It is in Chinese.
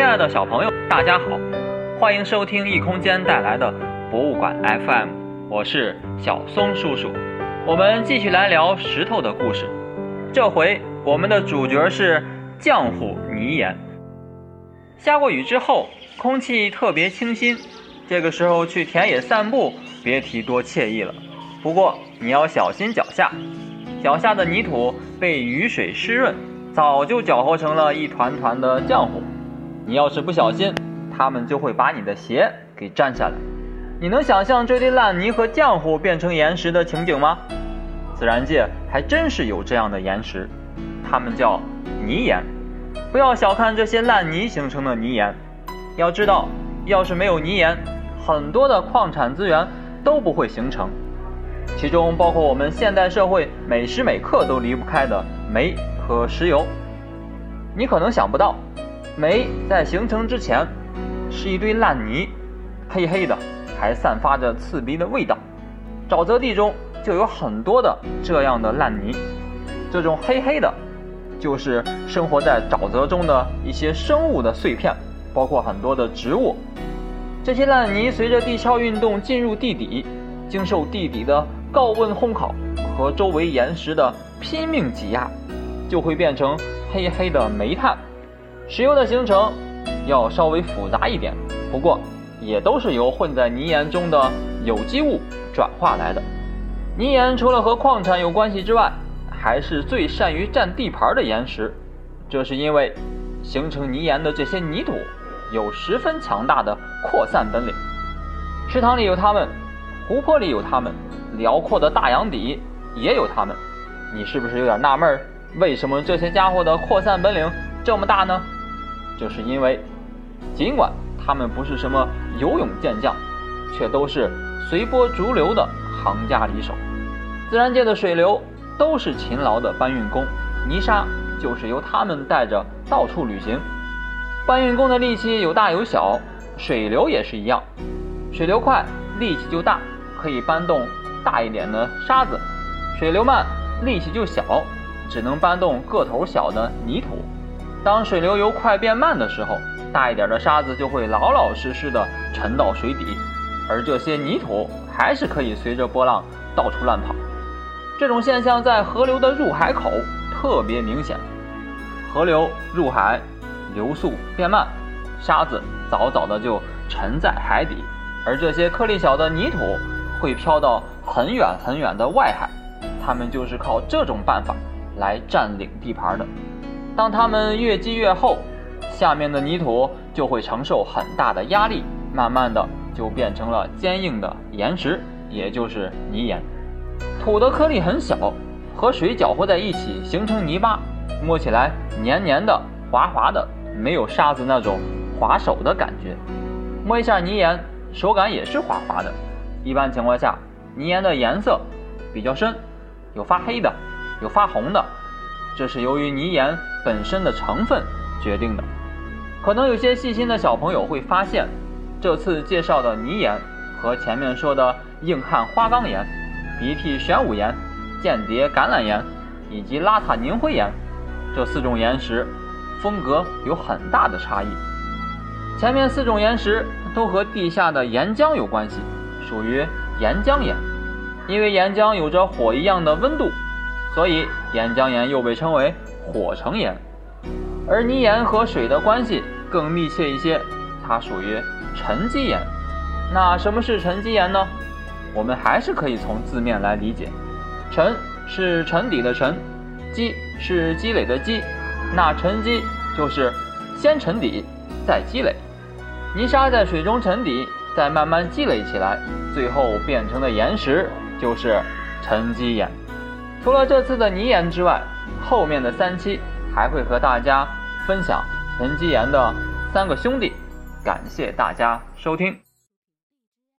亲爱的小朋友，大家好，欢迎收听异空间带来的博物馆 FM，我是小松叔叔。我们继续来聊石头的故事，这回我们的主角是浆糊泥岩。下过雨之后，空气特别清新，这个时候去田野散步，别提多惬意了。不过你要小心脚下，脚下的泥土被雨水湿润，早就搅和成了一团团的浆糊。你要是不小心，他们就会把你的鞋给粘下来。你能想象这堆烂泥和浆糊变成岩石的情景吗？自然界还真是有这样的岩石，它们叫泥岩。不要小看这些烂泥形成的泥岩，要知道，要是没有泥岩，很多的矿产资源都不会形成。其中包括我们现代社会每时每刻都离不开的煤和石油。你可能想不到，煤在形成之前是一堆烂泥，黑黑的，还散发着刺鼻的味道。沼泽地中就有很多的这样的烂泥，这种黑黑的，就是生活在沼泽中的一些生物的碎片，包括很多的植物。这些烂泥随着地壳运动进入地底，经受地底的高温烘烤和周围岩石的拼命挤压，就会变成黑黑的煤炭。石油的形成要稍微复杂一点，不过也都是由混在泥岩中的有机物转化来的。泥岩除了和矿产有关系之外，还是最善于占地盘的岩石。这是因为形成泥岩的这些泥土有十分强大的扩散本领。池塘里有它们，湖泊里有它们。辽阔的大洋底也有它们，你是不是有点纳闷儿？为什么这些家伙的扩散本领这么大呢？就是因为，尽管他们不是什么游泳健将，却都是随波逐流的行家里手。自然界的水流都是勤劳的搬运工，泥沙就是由他们带着到处旅行。搬运工的力气有大有小，水流也是一样，水流快，力气就大，可以搬动。大一点的沙子，水流慢，力气就小，只能搬动个头小的泥土。当水流由快变慢的时候，大一点的沙子就会老老实实的沉到水底，而这些泥土还是可以随着波浪到处乱跑。这种现象在河流的入海口特别明显。河流入海，流速变慢，沙子早早的就沉在海底，而这些颗粒小的泥土会飘到。很远很远的外海，他们就是靠这种办法来占领地盘的。当它们越积越厚，下面的泥土就会承受很大的压力，慢慢的就变成了坚硬的岩石，也就是泥岩。土的颗粒很小，和水搅和在一起形成泥巴，摸起来黏黏的、滑滑的，没有沙子那种滑手的感觉。摸一下泥岩，手感也是滑滑的。一般情况下。泥岩的颜色比较深，有发黑的，有发红的，这是由于泥岩本身的成分决定的。可能有些细心的小朋友会发现，这次介绍的泥岩和前面说的硬汉花岗岩、鼻涕玄武岩、间谍橄榄岩以及邋遢凝灰岩这四种岩石风格有很大的差异。前面四种岩石都和地下的岩浆有关系，属于。岩浆岩，因为岩浆有着火一样的温度，所以岩浆岩又被称为火成岩。而泥岩和水的关系更密切一些，它属于沉积岩。那什么是沉积岩呢？我们还是可以从字面来理解，沉是沉底的沉，积是积累的积，那沉积就是先沉底再积累。泥沙在水中沉底。再慢慢积累起来，最后变成的岩石就是沉积岩。除了这次的泥岩之外，后面的三期还会和大家分享沉积岩的三个兄弟。感谢大家收听。